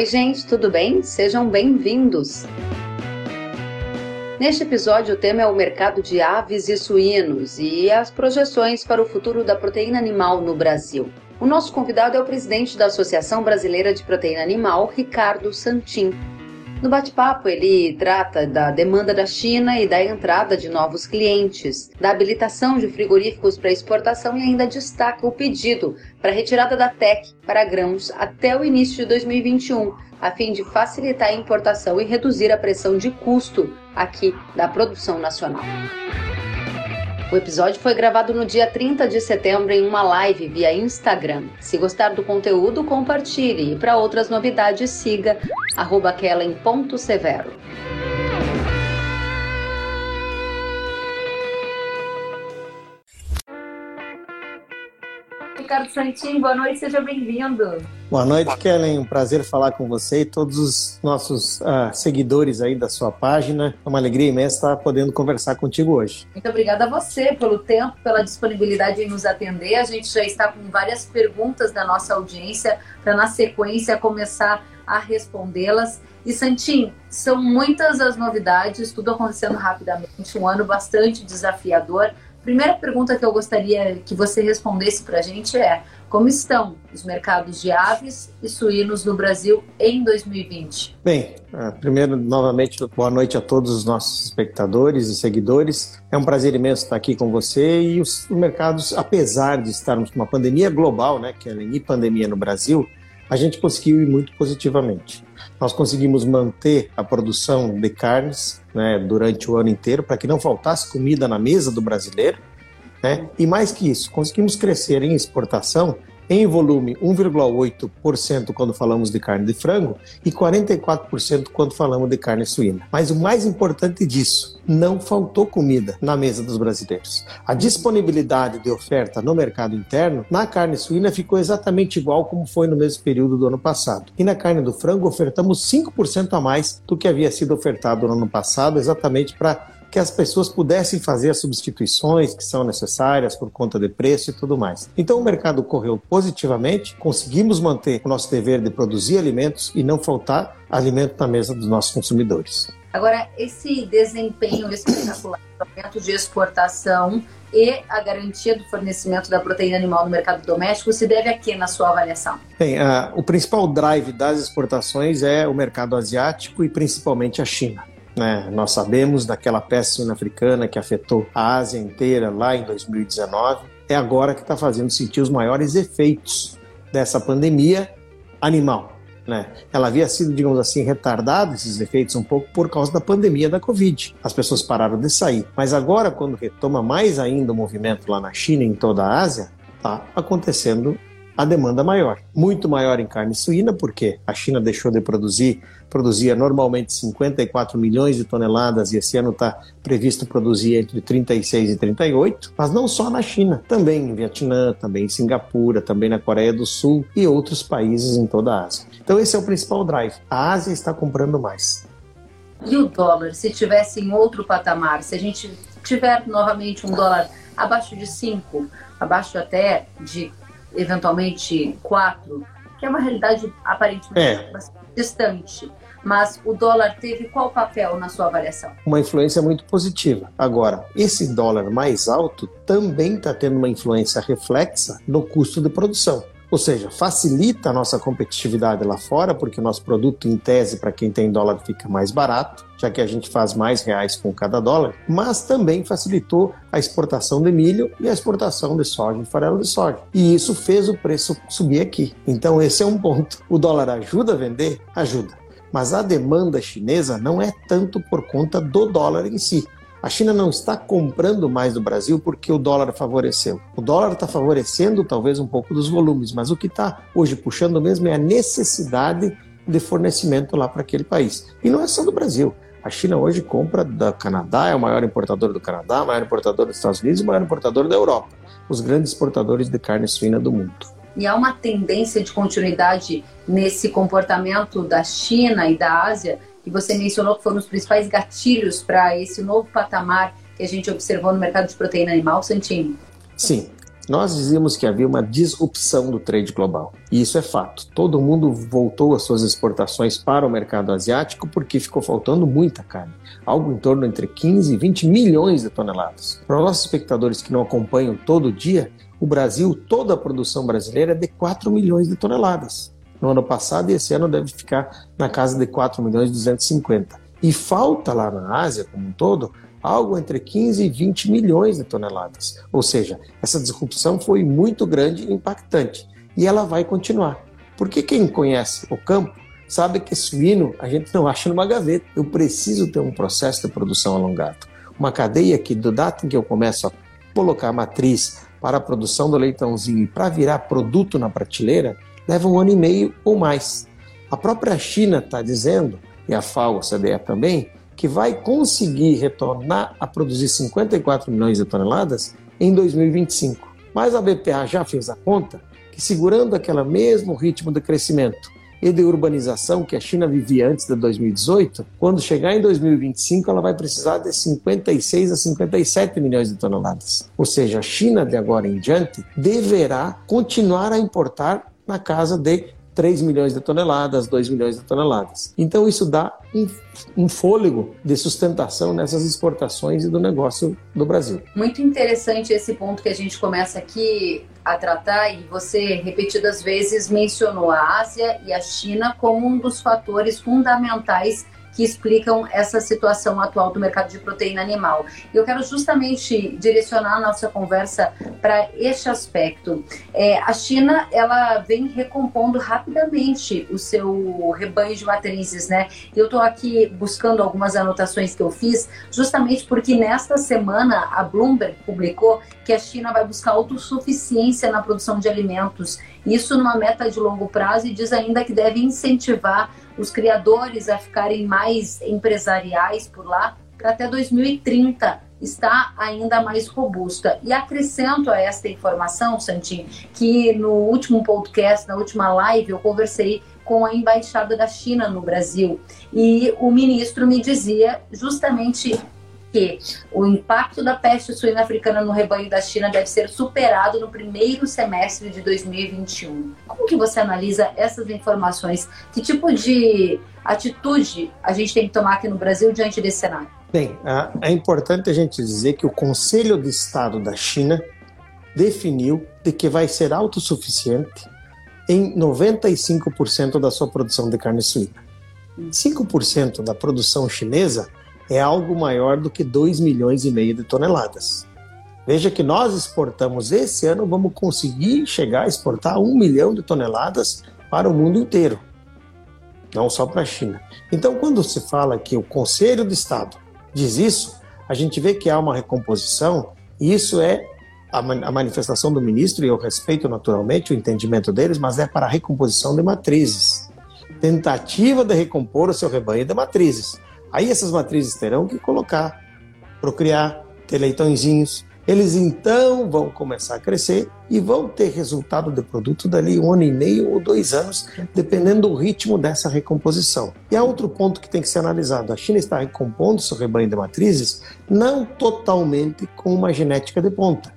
Oi, gente, tudo bem? Sejam bem-vindos. Neste episódio, o tema é o mercado de aves e suínos e as projeções para o futuro da proteína animal no Brasil. O nosso convidado é o presidente da Associação Brasileira de Proteína Animal, Ricardo Santin. No bate-papo, ele trata da demanda da China e da entrada de novos clientes, da habilitação de frigoríficos para exportação e ainda destaca o pedido para retirada da TEC para grãos até o início de 2021, a fim de facilitar a importação e reduzir a pressão de custo aqui da produção nacional. O episódio foi gravado no dia 30 de setembro em uma live via Instagram. Se gostar do conteúdo, compartilhe e para outras novidades siga kellen.severo. Ricardo Santin, boa noite, seja bem-vindo. Boa noite, Kellen. Um prazer falar com você e todos os nossos uh, seguidores aí da sua página. É uma alegria imensa estar podendo conversar contigo hoje. Muito obrigada a você pelo tempo, pela disponibilidade em nos atender. A gente já está com várias perguntas da nossa audiência para, na sequência, começar a respondê-las. E Santim, são muitas as novidades, tudo acontecendo rapidamente, um ano bastante desafiador. Primeira pergunta que eu gostaria que você respondesse para a gente é: como estão os mercados de aves e suínos no Brasil em 2020? Bem, ah, primeiro, novamente, boa noite a todos os nossos espectadores e seguidores. É um prazer imenso estar aqui com você e os mercados, apesar de estarmos com uma pandemia global, né, que é a pandemia no Brasil, a gente conseguiu ir muito positivamente. Nós conseguimos manter a produção de carnes né, durante o ano inteiro para que não faltasse comida na mesa do brasileiro. Né? E mais que isso, conseguimos crescer em exportação em volume 1,8% quando falamos de carne de frango e 44% quando falamos de carne suína. Mas o mais importante disso, não faltou comida na mesa dos brasileiros. A disponibilidade de oferta no mercado interno na carne suína ficou exatamente igual como foi no mesmo período do ano passado. E na carne do frango ofertamos 5% a mais do que havia sido ofertado no ano passado, exatamente para que as pessoas pudessem fazer as substituições que são necessárias por conta de preço e tudo mais. Então o mercado correu positivamente, conseguimos manter o nosso dever de produzir alimentos e não faltar alimento na mesa dos nossos consumidores. Agora, esse desempenho espetacular, aumento de exportação e a garantia do fornecimento da proteína animal no mercado doméstico se deve a quê na sua avaliação? Bem, uh, o principal drive das exportações é o mercado asiático e principalmente a China. Né? Nós sabemos daquela peste suína africana que afetou a Ásia inteira lá em 2019. É agora que está fazendo sentir os maiores efeitos dessa pandemia animal. Né? Ela havia sido, digamos assim, retardada, esses efeitos, um pouco por causa da pandemia da Covid. As pessoas pararam de sair. Mas agora, quando retoma mais ainda o movimento lá na China e em toda a Ásia, está acontecendo a demanda maior. Muito maior em carne suína, porque a China deixou de produzir, produzia normalmente 54 milhões de toneladas e esse ano está previsto produzir entre 36 e 38, mas não só na China, também em Vietnã, também em Singapura, também na Coreia do Sul e outros países em toda a Ásia. Então esse é o principal drive. A Ásia está comprando mais. E o dólar, se tivesse em outro patamar, se a gente tiver novamente um dólar abaixo de 5, abaixo até de eventualmente quatro, que é uma realidade aparentemente é. distante. Mas o dólar teve qual papel na sua avaliação? Uma influência muito positiva. Agora, esse dólar mais alto também está tendo uma influência reflexa no custo de produção. Ou seja, facilita a nossa competitividade lá fora, porque o nosso produto, em tese, para quem tem dólar, fica mais barato, já que a gente faz mais reais com cada dólar, mas também facilitou a exportação de milho e a exportação de soja e farelo de soja. E isso fez o preço subir aqui. Então, esse é um ponto. O dólar ajuda a vender? Ajuda. Mas a demanda chinesa não é tanto por conta do dólar em si a China não está comprando mais do Brasil porque o dólar favoreceu. O dólar está favorecendo talvez um pouco dos volumes, mas o que está hoje puxando mesmo é a necessidade de fornecimento lá para aquele país. E não é só do Brasil. A China hoje compra do Canadá, é o maior importador do Canadá, o maior importador dos Estados Unidos e o maior importador da Europa. Os grandes exportadores de carne suína do mundo. E há uma tendência de continuidade nesse comportamento da China e da Ásia você mencionou que foram os principais gatilhos para esse novo patamar que a gente observou no mercado de proteína animal, Santini? Sim. nós dizíamos que havia uma disrupção do trade global. E isso é fato. Todo mundo voltou as suas exportações para o mercado asiático porque ficou faltando muita carne. Algo em torno entre 15 e 20 milhões de toneladas. Para os nossos espectadores que não acompanham todo dia, o Brasil, toda a produção brasileira é de 4 milhões de toneladas. No ano passado e esse ano deve ficar na casa de 4 milhões e 250. E falta lá na Ásia como um todo algo entre 15 e 20 milhões de toneladas. Ou seja, essa disrupção foi muito grande e impactante. E ela vai continuar. Porque quem conhece o campo sabe que suíno a gente não acha numa gaveta. Eu preciso ter um processo de produção alongado. Uma cadeia que, do data em que eu começo a colocar a matriz para a produção do leitãozinho e para virar produto na prateleira, leva um ano e meio ou mais. A própria China está dizendo, e a FAO, a CDE também, que vai conseguir retornar a produzir 54 milhões de toneladas em 2025. Mas a BPA já fez a conta que, segurando aquele mesmo ritmo de crescimento e de urbanização que a China vivia antes de 2018, quando chegar em 2025, ela vai precisar de 56 a 57 milhões de toneladas. Ou seja, a China, de agora em diante, deverá continuar a importar na casa de 3 milhões de toneladas, 2 milhões de toneladas. Então isso dá um, um, fôlego de sustentação nessas exportações e do negócio do Brasil. Muito interessante esse ponto que a gente começa aqui a tratar e você repetidas vezes mencionou a Ásia e a China como um dos fatores fundamentais que explicam essa situação atual do mercado de proteína animal. Eu quero justamente direcionar a nossa conversa para este aspecto. É, a China ela vem recompondo rapidamente o seu rebanho de matrizes, né? Eu estou aqui buscando algumas anotações que eu fiz, justamente porque nesta semana a Bloomberg publicou que a China vai buscar autossuficiência na produção de alimentos. Isso numa meta de longo prazo e diz ainda que deve incentivar os criadores a ficarem mais empresariais por lá, para até 2030 está ainda mais robusta. E acrescento a esta informação, Santinho, que no último podcast, na última live, eu conversei com a embaixada da China no Brasil e o ministro me dizia justamente que o impacto da peste suína africana no rebanho da China deve ser superado no primeiro semestre de 2021. Como que você analisa essas informações? Que tipo de atitude a gente tem que tomar aqui no Brasil diante desse cenário? Bem, é importante a gente dizer que o Conselho de Estado da China definiu de que vai ser autossuficiente em 95% da sua produção de carne suína. 5% da produção chinesa é algo maior do que 2 milhões e meio de toneladas. Veja que nós exportamos esse ano, vamos conseguir chegar a exportar 1 milhão de toneladas para o mundo inteiro, não só para a China. Então, quando se fala que o Conselho de Estado diz isso, a gente vê que há uma recomposição, e isso é a, manifestação do ministro, e eu respeito naturalmente o entendimento deles, mas é para a recomposição de matrizes. Tentativa de recompor o seu rebanho de matrizes. Aí essas matrizes terão que colocar, procriar, ter leitõezinhos. Eles então vão começar a crescer e vão ter resultado de produto dali um ano e meio ou dois anos, dependendo do ritmo dessa recomposição. E há outro ponto que tem que ser analisado: a China está recompondo seu rebanho de matrizes não totalmente com uma genética de ponta.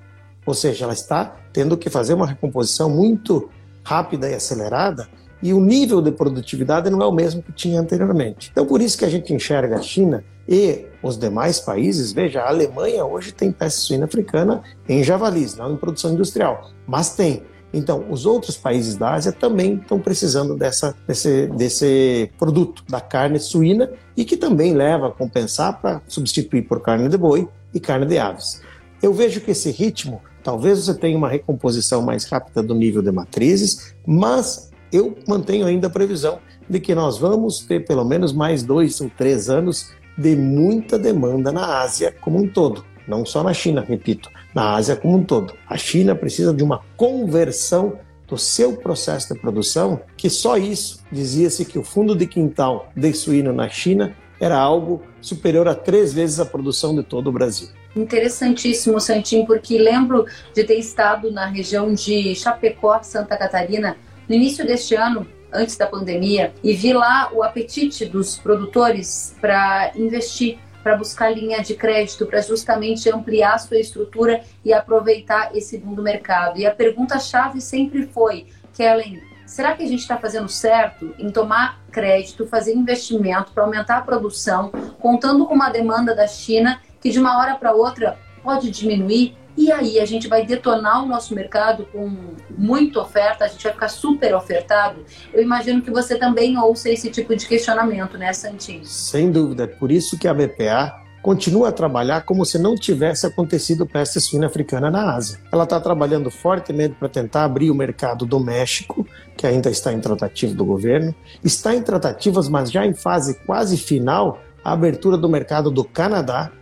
Ou seja, ela está tendo que fazer uma recomposição muito rápida e acelerada e o nível de produtividade não é o mesmo que tinha anteriormente. Então, por isso que a gente enxerga a China e os demais países, veja, a Alemanha hoje tem peste suína africana em javalis, não em produção industrial, mas tem. Então, os outros países da Ásia também estão precisando dessa, desse, desse produto, da carne suína, e que também leva a compensar para substituir por carne de boi e carne de aves. Eu vejo que esse ritmo, talvez você tenha uma recomposição mais rápida do nível de matrizes, mas eu mantenho ainda a previsão de que nós vamos ter pelo menos mais dois ou três anos de muita demanda na Ásia como um todo. Não só na China, repito, na Ásia como um todo. A China precisa de uma conversão do seu processo de produção, que só isso dizia-se que o fundo de quintal de suíno na China era algo superior a três vezes a produção de todo o Brasil. Interessantíssimo, Santinho, porque lembro de ter estado na região de Chapecó, Santa Catarina, no início deste ano, antes da pandemia, e vi lá o apetite dos produtores para investir para buscar linha de crédito, para justamente ampliar sua estrutura e aproveitar esse mundo mercado. E a pergunta-chave sempre foi, Kellen, será que a gente está fazendo certo em tomar crédito, fazer investimento para aumentar a produção, contando com uma demanda da China que de uma hora para outra pode diminuir? E aí a gente vai detonar o nosso mercado com muita oferta, a gente vai ficar super ofertado. Eu imagino que você também ouça esse tipo de questionamento, né, Santinho? Sem dúvida. Por isso que a BPA continua a trabalhar como se não tivesse acontecido peste suína africana na Ásia. Ela está trabalhando fortemente para tentar abrir o mercado do México, que ainda está em tratativa do governo, está em tratativas, mas já em fase quase final, a abertura do mercado do Canadá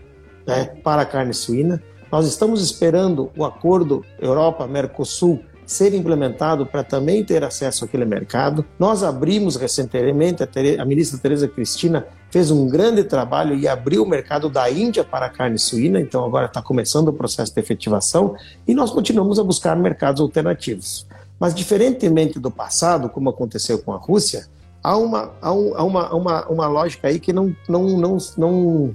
né, para a carne suína. Nós estamos esperando o acordo Europa-Mercosul ser implementado para também ter acesso àquele mercado. Nós abrimos recentemente, a, ministra Tereza Cristina fez um grande trabalho e abriu o mercado da Índia para a carne suína, então agora está começando o processo de efetivação e nós continuamos a buscar mercados alternativos. Mas, diferentemente do passado, como aconteceu com a Rússia, há uma, há uma, uma, uma lógica aí que não, não, não, não,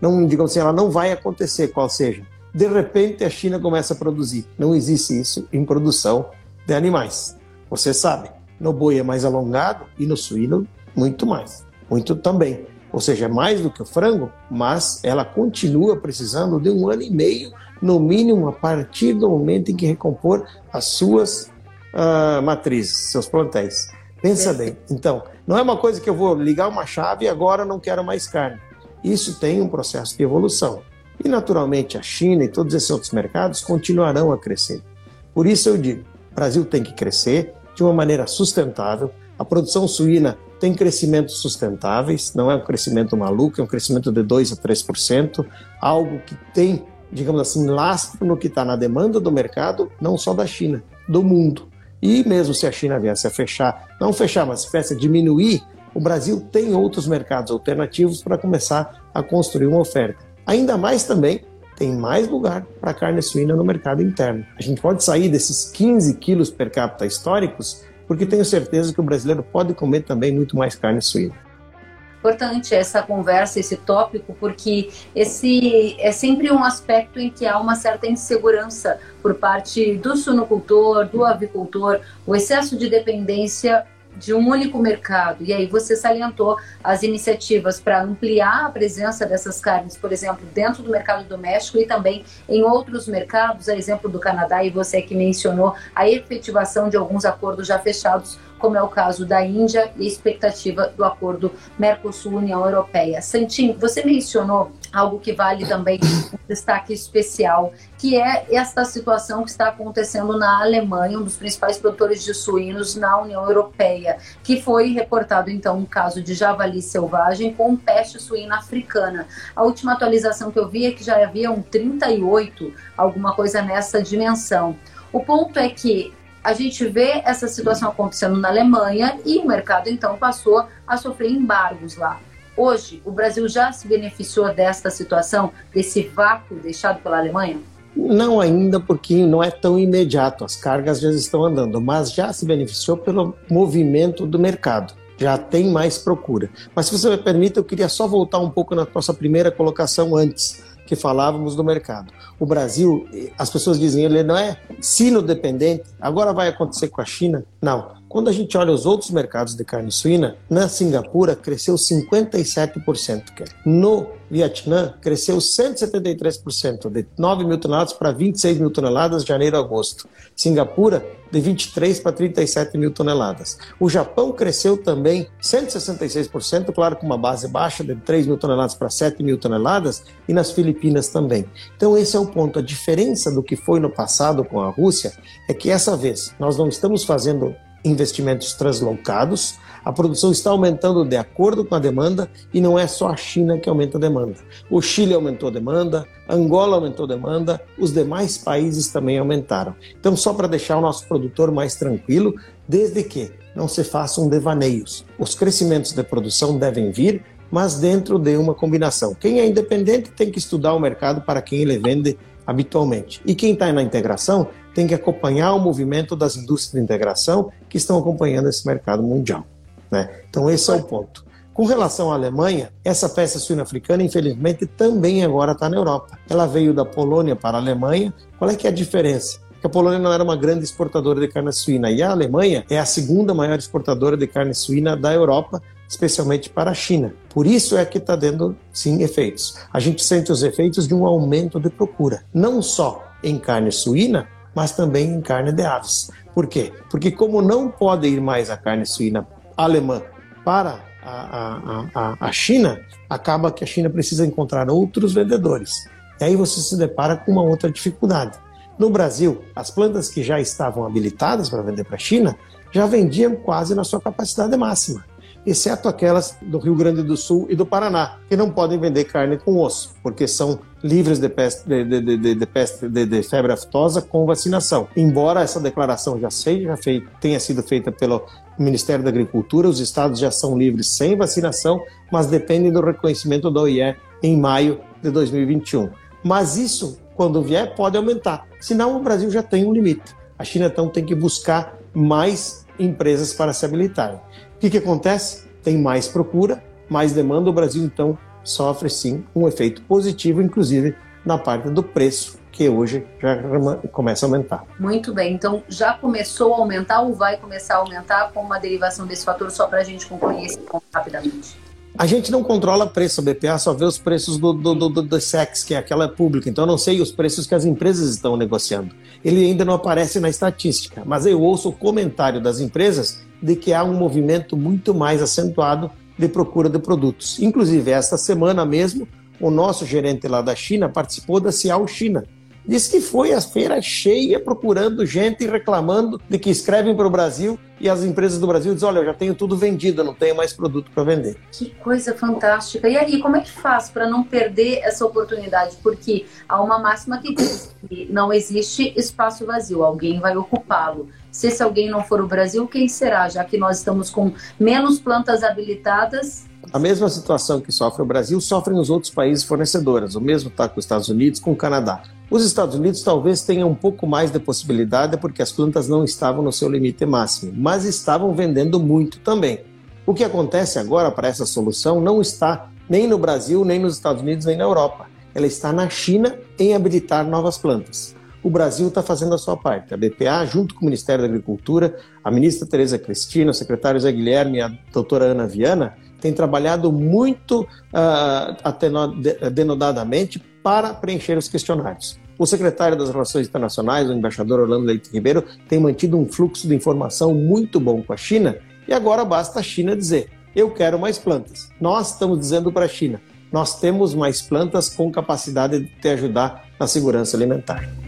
não, digamos assim, ela não vai acontecer, qual seja de repente a China começa a produzir. Não existe isso em produção de animais. Você sabe, no boi é mais alongado e no suíno muito mais, muito também. Ou seja, é mais do que o frango, mas ela continua precisando de um ano e meio, no mínimo, a partir do momento em que recompor as suas uh, matrizes, seus plantéis. Pensa bem. Então, não é uma coisa que eu vou ligar uma chave e agora não quero mais carne. Isso tem um processo de evolução. E, naturalmente, a China e todos esses outros mercados continuarão a crescer. Por isso eu digo, o Brasil tem que crescer de uma maneira sustentável. A produção suína tem crescimentos sustentáveis, não é um crescimento maluco, é um crescimento de 2 a 3%, algo que tem, digamos assim, lastro no que está na demanda do mercado, não só da China, do mundo. E mesmo se a China viesse a fechar, não fechar, mas se viesse a diminuir, o Brasil tem outros mercados alternativos para começar a construir uma oferta. Ainda mais também tem mais lugar para carne suína no mercado interno. A gente pode sair desses 15 quilos per capita históricos, porque tenho certeza que o brasileiro pode comer também muito mais carne suína. Importante essa conversa, esse tópico, porque esse é sempre um aspecto em que há uma certa insegurança por parte do suinocultor, do avicultor, o excesso de dependência de um único mercado. E aí você salientou as iniciativas para ampliar a presença dessas carnes, por exemplo, dentro do mercado doméstico e também em outros mercados, a exemplo do Canadá, e você que mencionou a efetivação de alguns acordos já fechados como é o caso da Índia e a expectativa do acordo Mercosul-União Europeia. Santinho, você mencionou algo que vale também um destaque especial, que é esta situação que está acontecendo na Alemanha, um dos principais produtores de suínos na União Europeia, que foi reportado então um caso de javali selvagem com peste suína africana. A última atualização que eu vi é que já havia um 38, alguma coisa nessa dimensão. O ponto é que a gente vê essa situação acontecendo na Alemanha e o mercado então passou a sofrer embargos lá. Hoje, o Brasil já se beneficiou desta situação, desse vácuo deixado pela Alemanha? Não ainda, porque não é tão imediato. As cargas já estão andando, mas já se beneficiou pelo movimento do mercado. Já tem mais procura. Mas se você me permite, eu queria só voltar um pouco na nossa primeira colocação antes que falávamos do mercado. O Brasil, as pessoas dizem, ele não é sino dependente, agora vai acontecer com a China. Não. Quando a gente olha os outros mercados de carne suína, na Singapura cresceu 57%. No Vietnã cresceu 173%, de 9 mil toneladas para 26 mil toneladas de janeiro a agosto. Singapura de 23 para 37 mil toneladas. O Japão cresceu também 166%, claro com uma base baixa de 3 mil toneladas para 7 mil toneladas, e nas Filipinas também. Então esse é o ponto. A diferença do que foi no passado com a Rússia é que essa vez nós não estamos fazendo investimentos translocados, a produção está aumentando de acordo com a demanda e não é só a China que aumenta a demanda. O Chile aumentou a demanda, Angola aumentou a demanda, os demais países também aumentaram. Então, só para deixar o nosso produtor mais tranquilo, desde que não se façam devaneios. Os crescimentos de produção devem vir, mas dentro de uma combinação. Quem é independente tem que estudar o mercado para quem ele vende habitualmente. E quem está na integração tem que acompanhar o movimento das indústrias de integração que estão acompanhando esse mercado mundial. Né? Então, esse é o ponto. Com relação à Alemanha, essa peça suína africana, infelizmente, também agora está na Europa. Ela veio da Polônia para a Alemanha. Qual é que é a diferença? Que a Polônia não era uma grande exportadora de carne suína e a Alemanha é a segunda maior exportadora de carne suína da Europa, especialmente para a China. Por isso é que está dando, sim, efeitos. A gente sente os efeitos de um aumento de procura, não só em carne suína, mas também em carne de aves. Por quê? Porque como não pode ir mais a carne suína alemã para a, a, a, China, acaba que a China precisa encontrar outros vendedores. E aí você se depara com uma outra dificuldade. No Brasil, as plantas que já estavam habilitadas para vender para a China já vendiam quase na sua capacidade máxima exceto aquelas do Rio Grande do Sul e do Paraná, que não podem vender carne com osso, porque são livres de, peste, de, de, de, peste, de, febre aftosa com vacinação. Embora essa declaração já seja feita, tenha sido feita pelo Ministério da Agricultura, os estados já são livres sem vacinação, mas dependem do reconhecimento da OIE em maio de 2021. Mas isso, quando vier, pode aumentar. Senão, o Brasil já tem um limite. A China, então, tem que buscar mais empresas para se habilitarem. O que, que acontece? Tem mais procura, mais demanda, o Brasil então sofre sim um efeito positivo, inclusive na parte do preço, que hoje já começa a aumentar. Muito bem, então já começou a aumentar ou vai começar a aumentar com uma derivação desse fator, só para a gente concluir esse ponto rapidamente? A gente não controla preço, a BPA só vê os preços do, do, do, do SEX, que é aquela pública, então eu não sei os preços que as empresas estão negociando. Ele ainda não aparece na estatística, mas eu ouço o comentário das empresas de que há um movimento muito mais acentuado de procura de produtos. Inclusive, esta semana mesmo, o nosso gerente lá da China participou da Cial China. Diz que foi a feira cheia procurando gente reclamando de que escrevem para o Brasil e as empresas do Brasil dizem: Olha, eu já tenho tudo vendido, não tenho mais produto para vender. Que coisa fantástica. E aí, como é que faz para não perder essa oportunidade? Porque há uma máxima que diz que não existe espaço vazio, alguém vai ocupá-lo. Se esse alguém não for o Brasil, quem será? Já que nós estamos com menos plantas habilitadas. A mesma situação que sofre o Brasil sofrem os outros países fornecedores. O mesmo está com os Estados Unidos, com o Canadá. Os Estados Unidos talvez tenham um pouco mais de possibilidade porque as plantas não estavam no seu limite máximo, mas estavam vendendo muito também. O que acontece agora para essa solução não está nem no Brasil, nem nos Estados Unidos, nem na Europa. Ela está na China em habilitar novas plantas o Brasil está fazendo a sua parte. A BPA, junto com o Ministério da Agricultura, a ministra Tereza Cristina, o secretário Zé Guilherme e a doutora Ana Viana, têm trabalhado muito uh, denodadamente para preencher os questionários. O secretário das Relações Internacionais, o embaixador Orlando Leite Ribeiro, tem mantido um fluxo de informação muito bom com a China e agora basta a China dizer: eu quero mais plantas. Nós estamos dizendo para a China: nós temos mais plantas com capacidade de te ajudar na segurança alimentar.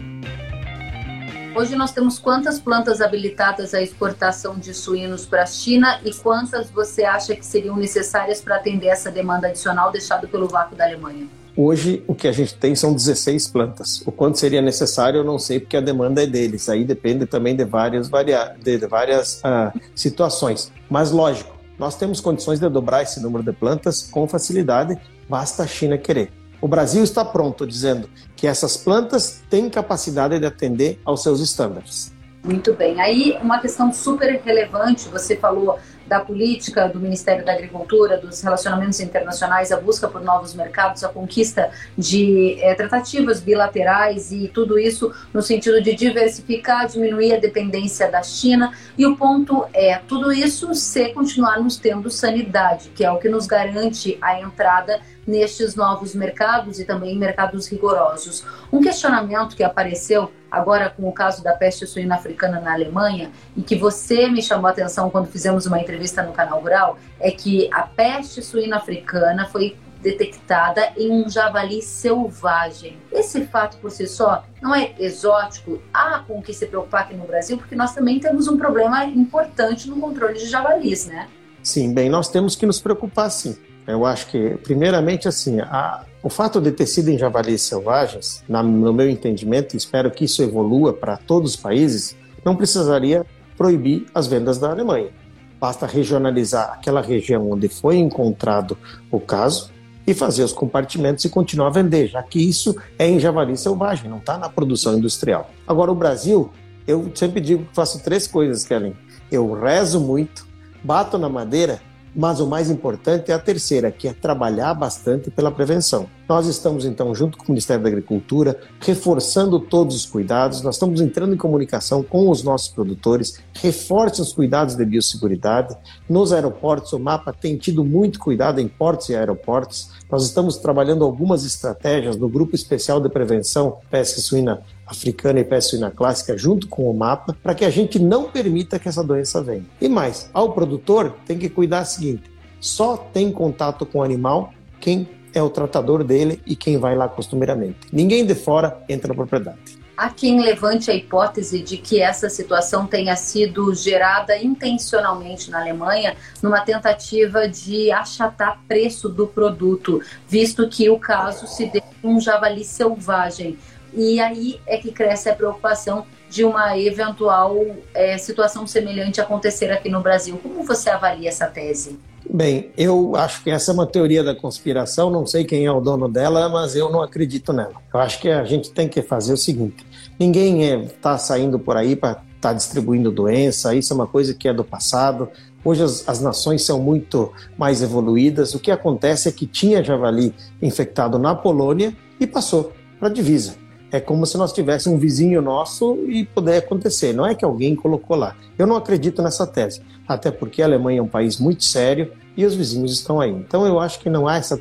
Hoje nós temos quantas plantas habilitadas à exportação de suínos para a China e quantas você acha que seriam necessárias para atender essa demanda adicional deixada pelo vácuo da Alemanha? Hoje, o que a gente tem são 16 plantas. O quanto seria necessário, eu não sei, porque a demanda é deles. Aí depende também de várias, varia... de várias uh, situações. Mas, lógico, nós temos condições de dobrar esse número de plantas com facilidade, basta a China querer. O Brasil está pronto, dizendo que essas plantas têm capacidade de atender aos seus estándares. Muito bem. Aí, uma questão super relevante, você falou da política do Ministério da Agricultura, dos relacionamentos internacionais, a busca por novos mercados, a conquista de é, tratativas bilaterais e tudo isso no sentido de diversificar, diminuir a dependência da China. E o ponto é tudo isso se continuarmos tendo sanidade, que é o que nos garante a entrada nestes novos mercados e também mercados rigorosos. Um questionamento que apareceu agora com o caso da peste suína africana na Alemanha e que você me chamou a atenção quando fizemos uma entrevista no canal Rural é que a peste suína africana foi detectada em um javali selvagem. Esse fato por si só não é exótico, há com que se preocupar aqui no Brasil, porque nós também temos um problema importante no controle de javalis, né? Sim, bem, nós temos que nos preocupar sim. Eu acho que, primeiramente, assim, a, o fato de ter sido em javalis selvagens, na, no meu entendimento, espero que isso evolua para todos os países, não precisaria proibir as vendas da Alemanha. Basta regionalizar aquela região onde foi encontrado o caso e fazer os compartimentos e continuar a vender, já que isso é em javali selvagem, não está na produção industrial. Agora, o Brasil, eu sempre digo que faço três coisas, Kellen. Eu rezo muito, bato na madeira Mas o mais importante é a terceira, que é trabalhar bastante pela prevenção. Nós estamos, então, junto com o Ministério da Agricultura, reforçando todos os cuidados, nós estamos entrando em comunicação com os nossos produtores, reforce os cuidados de biosseguridade. Nos aeroportos, o mapa tem tido muito cuidado em portos e aeroportos. Nós estamos trabalhando algumas estratégias no Grupo Especial de Prevenção Pesca Suína africana e peste suína clássica junto com o mapa para que a gente não permita que essa doença venha. E mais, ao produtor tem que cuidar o seguinte: só tem contato com o animal quem é o tratador dele e quem vai lá costumeiramente. Ninguém de fora entra na propriedade. Há quem levante a hipótese de que essa situação tenha sido gerada intencionalmente na Alemanha numa tentativa de achatar preço do produto, visto que o caso se deu um javali selvagem. E aí é que cresce a preocupação de uma eventual é, situação semelhante acontecer aqui no Brasil. Como você avalia essa tese? Bem, eu acho que essa é uma teoria da conspiração, não sei quem é o dono dela, mas eu não acredito nela. Eu acho que a gente tem que fazer o seguinte: ninguém está é, saindo por aí para estar tá distribuindo doença, isso é uma coisa que é do passado. Hoje as, as, nações são muito mais evoluídas. O que acontece é que tinha javali infectado na Polônia e passou para a divisa. É como se nós tivéssemos um vizinho nosso e puder acontecer. Não é que alguém colocou lá. Eu não acredito nessa tese, até porque a Alemanha é um país muito sério e os vizinhos estão aí. Então eu acho que não há essa,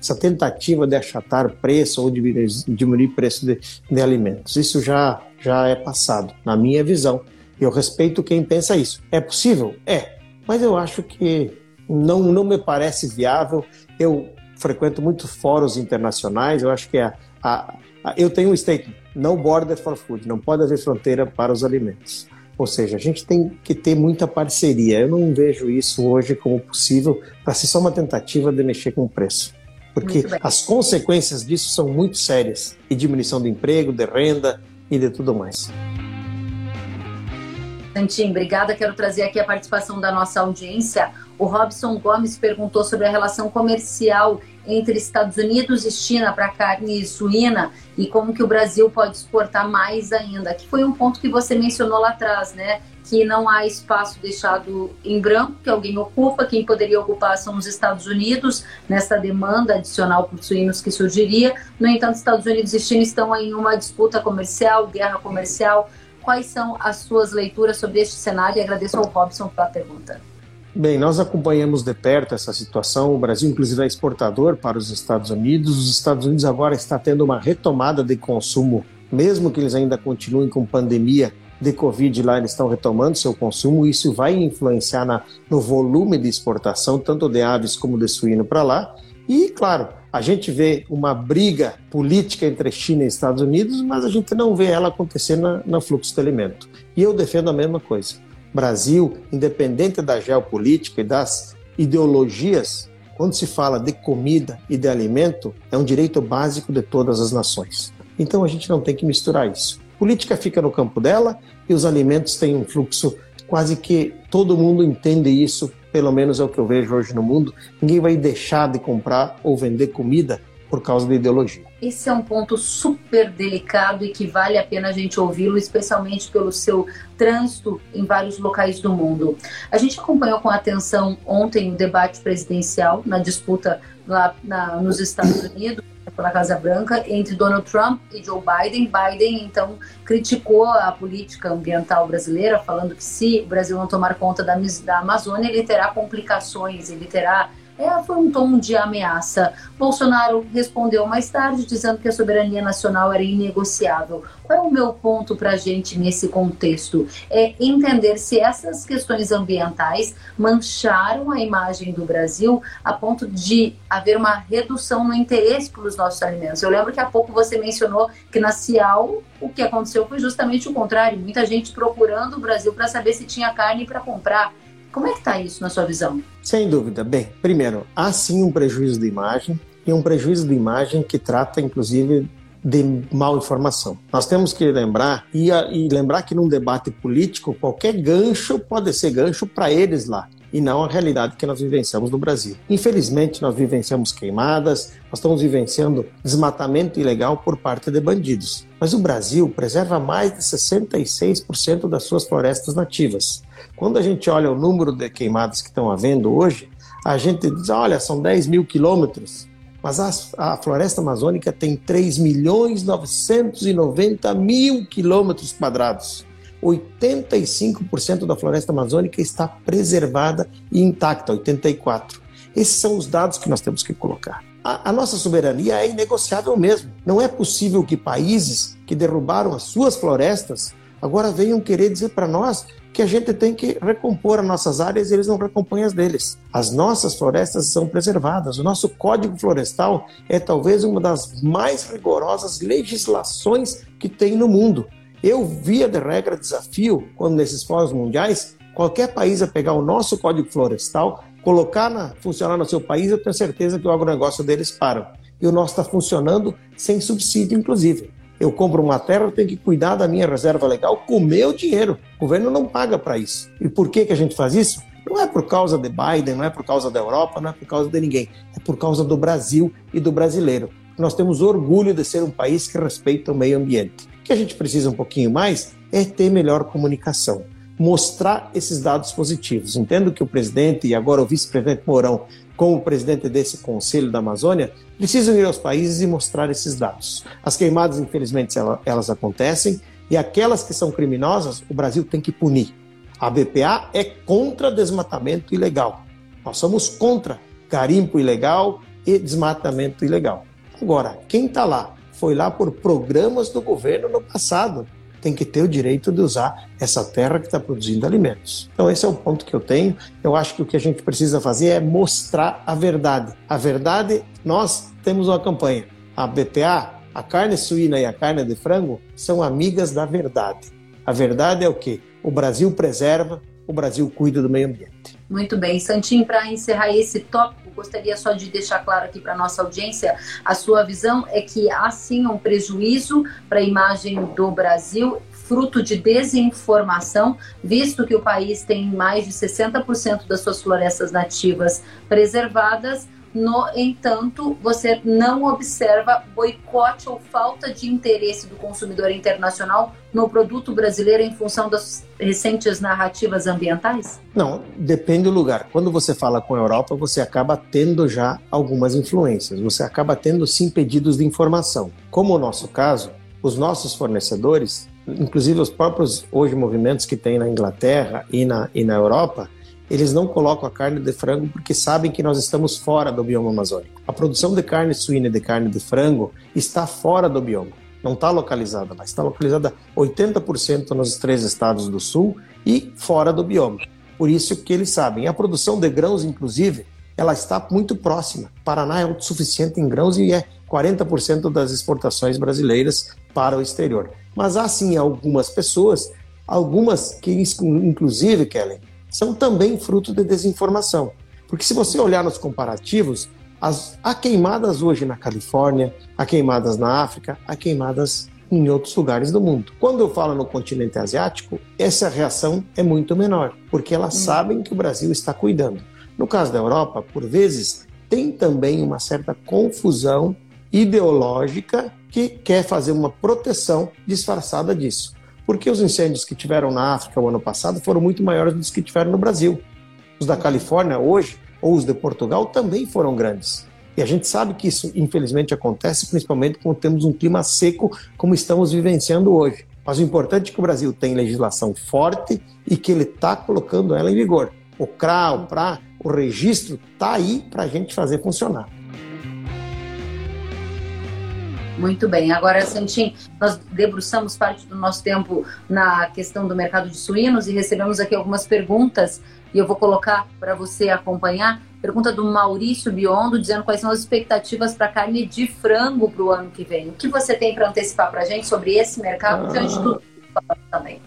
essa tentativa de achatar preço ou diminuir, diminuir preço de, de alimentos. Isso já, já é passado, na minha visão. Eu respeito quem pensa isso. É possível? É. Mas eu acho que não, não me parece viável. Eu frequento muito fóruns internacionais, eu acho que a, a eu tenho um statement: no border for food, não pode haver fronteira para os alimentos. Ou seja, a gente tem que ter muita parceria. Eu não vejo isso hoje como possível para ser só uma tentativa de mexer com o preço. Porque as consequências disso são muito sérias e diminuição do emprego, de renda e de tudo mais. Santinho, obrigada. Quero trazer aqui a participação da nossa audiência. O Robson Gomes perguntou sobre a relação comercial entre Estados Unidos e China para carne suína e como que o Brasil pode exportar mais ainda. Que foi um ponto que você mencionou lá atrás, né? Que não há espaço deixado em branco, que alguém ocupa. Quem poderia ocupar são os Estados Unidos, nessa demanda adicional por suínos que surgiria. No entanto, Estados Unidos e China estão em uma disputa comercial, guerra comercial. Quais são as suas leituras sobre este cenário? E agradeço ao Robson pela pergunta. Bem, nós acompanhamos de perto essa situação. O Brasil, inclusive, é exportador para os Estados Unidos. Os Estados Unidos agora está tendo uma retomada de consumo, mesmo que eles ainda continuem com pandemia de Covid lá, eles estão retomando seu consumo. Isso vai influenciar na, no volume de exportação, tanto de aves como de suíno para lá. E, claro, a gente vê uma briga política entre China e Estados Unidos, mas a gente não vê ela acontecer no fluxo de alimento. E eu defendo a mesma coisa. Brasil, independente da geopolítica e das ideologias, quando se fala de comida e de alimento, é um direito básico de todas as nações. Então a gente não tem que misturar isso. política fica no campo dela e os alimentos têm um fluxo quase que todo mundo entende isso, pelo menos é o que eu vejo hoje no mundo. Ninguém vai deixar de comprar ou vender comida por causa da ideologia. Esse é um ponto super delicado e que vale a pena a gente ouvi-lo, especialmente pelo seu trânsito em vários locais do mundo. A gente acompanhou com atenção ontem o debate presidencial na disputa lá na, nos Estados Unidos pela Casa Branca entre Donald Trump e Joe Biden. Biden então criticou a política ambiental brasileira, falando que se o Brasil não tomar conta da, da Amazônia, ele terá complicações, ele terá é, foi um tom de ameaça. Bolsonaro respondeu mais tarde dizendo que a soberania nacional era inegociável. Qual é o meu ponto para a gente nesse contexto? É entender se essas questões ambientais mancharam a imagem do Brasil a ponto de haver uma redução no interesse pelos nossos alimentos. Eu lembro que há pouco você mencionou que na Cial o que aconteceu foi justamente o contrário. Muita gente procurando o Brasil para saber se tinha carne para comprar. Como é que está isso na sua visão? Sem dúvida. Bem, primeiro, há sim um prejuízo de imagem e um prejuízo de imagem que trata, inclusive, de mal informação. Nós temos que lembrar e, e lembrar que num debate político qualquer gancho pode ser gancho para eles lá e não a realidade que nós vivenciamos no Brasil. Infelizmente, nós vivenciamos queimadas, nós estamos vivenciando desmatamento ilegal por parte de bandidos. Mas o Brasil preserva mais de 66% das suas florestas nativas. Quando a gente olha o número de queimadas que estão havendo hoje, a gente diz, olha, são 10 mil quilômetros, mas a, a, floresta amazônica tem 3 milhões 990 mil quilômetros quadrados. 85% da floresta amazônica está preservada e intacta, 84%. Esses são os dados que nós temos que colocar. A, a nossa soberania é inegociável mesmo. Não é possível que países que derrubaram as suas florestas agora venham querer dizer para nós que a gente tem que recompor as nossas áreas e eles não recompõem as deles. As nossas florestas são preservadas. O nosso Código Florestal é talvez uma das mais rigorosas legislações que tem no mundo. Eu, via de regra, desafio, quando nesses fóruns mundiais, qualquer país a pegar o nosso Código Florestal, colocar na, funcionar no seu país, eu tenho certeza que o agronegócio deles para. E o nosso está funcionando sem subsídio, inclusive. Eu compro uma terra, eu tenho que cuidar da minha reserva legal com o meu dinheiro. O governo não paga para isso. E por que, que a gente faz isso? Não é por causa de Biden, não é por causa da Europa, não é por causa de ninguém. É por causa do Brasil e do brasileiro. Nós temos orgulho de ser um país que respeita o meio ambiente. O que a gente precisa um pouquinho mais é ter melhor comunicação mostrar esses dados positivos. Entendo que o presidente e agora o vice-presidente Mourão, como presidente desse Conselho da Amazônia, precisam ir aos países e mostrar esses dados. As queimadas, infelizmente, elas acontecem e aquelas que são criminosas, o Brasil tem que punir. A BPA é contra desmatamento ilegal. Nós somos contra garimpo ilegal e desmatamento ilegal. Agora, quem está lá foi lá por programas do governo no passado tem que ter o direito de usar essa terra que está produzindo alimentos. Então, esse é o ponto que eu tenho. Eu acho que o que a gente precisa fazer é mostrar a verdade. A verdade, nós temos uma campanha. A BPA, a carne suína e a carne de frango são amigas da verdade. A verdade é o quê? O Brasil preserva, o Brasil cuida do meio ambiente. Muito bem. Santinho, para encerrar esse tópico, gostaria só de deixar claro aqui para nossa audiência, a sua visão é que há sim um prejuízo para a imagem do Brasil fruto de desinformação, visto que o país tem mais de 60% das suas florestas nativas preservadas, no entanto, você não observa boicote ou falta de interesse do consumidor internacional no produto brasileiro em função das recentes narrativas ambientais? Não, depende do lugar. Quando você fala com a Europa, você acaba tendo já algumas influências. Você acaba tendo sim pedidos de informação. Como o nosso caso, os nossos fornecedores, inclusive os próprios hoje movimentos que tem na Inglaterra e na, e na Europa, eles não colocam a carne de frango porque sabem que nós estamos fora do bioma amazônico. A produção de carne suína e de carne de frango está fora do bioma. Não está localizada lá, está localizada 80% nos três estados do sul e fora do bioma. Por isso que eles sabem. A produção de grãos, inclusive, ela está muito próxima. Paraná é autossuficiente em grãos e é 40% das exportações brasileiras para o exterior. Mas há sim algumas pessoas, algumas que inclusive, Kellen, são também fruto de desinformação. Porque se você olhar nos comparativos, as, há queimadas hoje na Califórnia, há queimadas na África, há queimadas em outros lugares do mundo. Quando eu falo no continente asiático, essa reação é muito menor, porque elas hum. sabem que o Brasil está cuidando. No caso da Europa, por vezes, tem também uma certa confusão ideológica que quer fazer uma proteção disfarçada disso porque os incêndios que tiveram na África o ano passado foram muito maiores do que tiveram no Brasil. Os da Califórnia hoje, ou os de Portugal, também foram grandes. E a gente sabe que isso, infelizmente, acontece principalmente quando temos um clima seco, como estamos vivenciando hoje. Mas o importante é que o Brasil tem legislação forte e que ele está colocando ela em vigor. O CRA, o PRA, o registro está aí para a gente fazer funcionar. Muito bem. Agora, Santim, nós debruçamos parte do nosso tempo na questão do mercado de suínos e recebemos aqui algumas perguntas e eu vou colocar para você acompanhar. Pergunta do Maurício Biondo, dizendo quais são as expectativas para carne de frango para o ano que vem. O que você tem para antecipar para a gente sobre esse mercado? Ah. Diante do também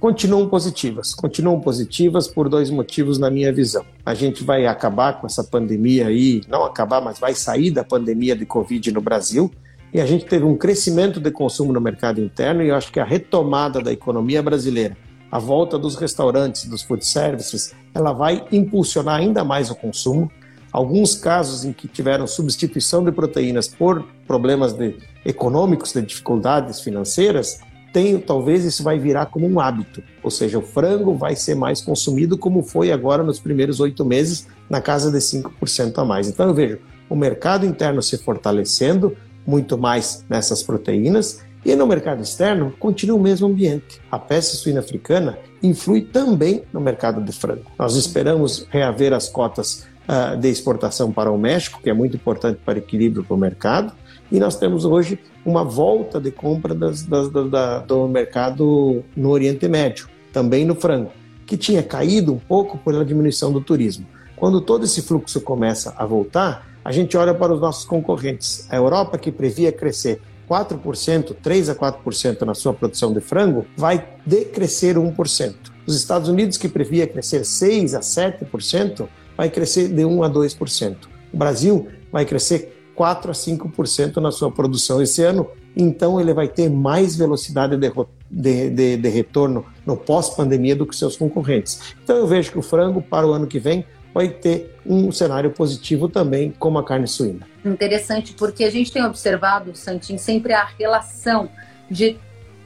continuam positivas. Continuam positivas por dois motivos, na minha visão. A gente vai acabar com essa pandemia aí, não acabar, mas vai sair da pandemia de Covid no Brasil e a gente teve um crescimento de consumo no mercado interno e eu acho que a retomada da economia brasileira, a volta dos restaurantes, dos food services, ela vai impulsionar ainda mais o consumo. Alguns casos em que tiveram substituição de proteínas por problemas de, econômicos, de dificuldades financeiras, tem, talvez isso vai virar como um hábito, ou seja, o frango vai ser mais consumido como foi agora nos primeiros oito meses, na casa de 5% a mais. Então eu vejo o mercado interno se fortalecendo muito mais nessas proteínas e no mercado externo continua o mesmo ambiente. A peça suína africana influi também no mercado de frango. Nós esperamos reaver as cotas uh, de exportação para o México, que é muito importante para o equilíbrio do mercado, e nós temos hoje uma volta de compra das, das, da, do mercado no Oriente Médio, também no frango, que tinha caído um pouco pela diminuição do turismo. Quando todo esse fluxo começa a voltar, a gente olha para os nossos concorrentes. A Europa, que previa crescer 4%, 3 a 4% na sua produção de frango, vai decrescer 1%. Os Estados Unidos, que previa crescer 6 a 7%, vai crescer de 1 a 2%. O Brasil vai crescer 4 a 5% na sua produção esse ano, então ele vai ter mais velocidade de, de, de, de retorno no pós-pandemia do que seus concorrentes. Então eu vejo que o frango para o ano que vem vai ter um cenário positivo também, como a carne suína. Interessante, porque a gente tem observado, Santin, sempre a relação de